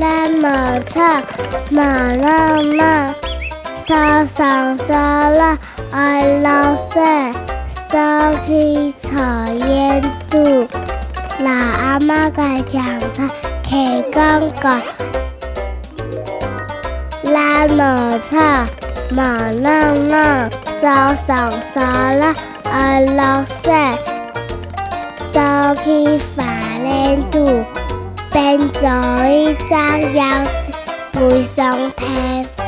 咱无吵，无闹闹，扫上扫落爱老细，扫去臭烟肚。老阿妈该讲菜，客讲讲，咱无吵，无闹闹，扫上扫落爱老细，扫去法 len 肚。bên dưới gian giao vui sông thêm.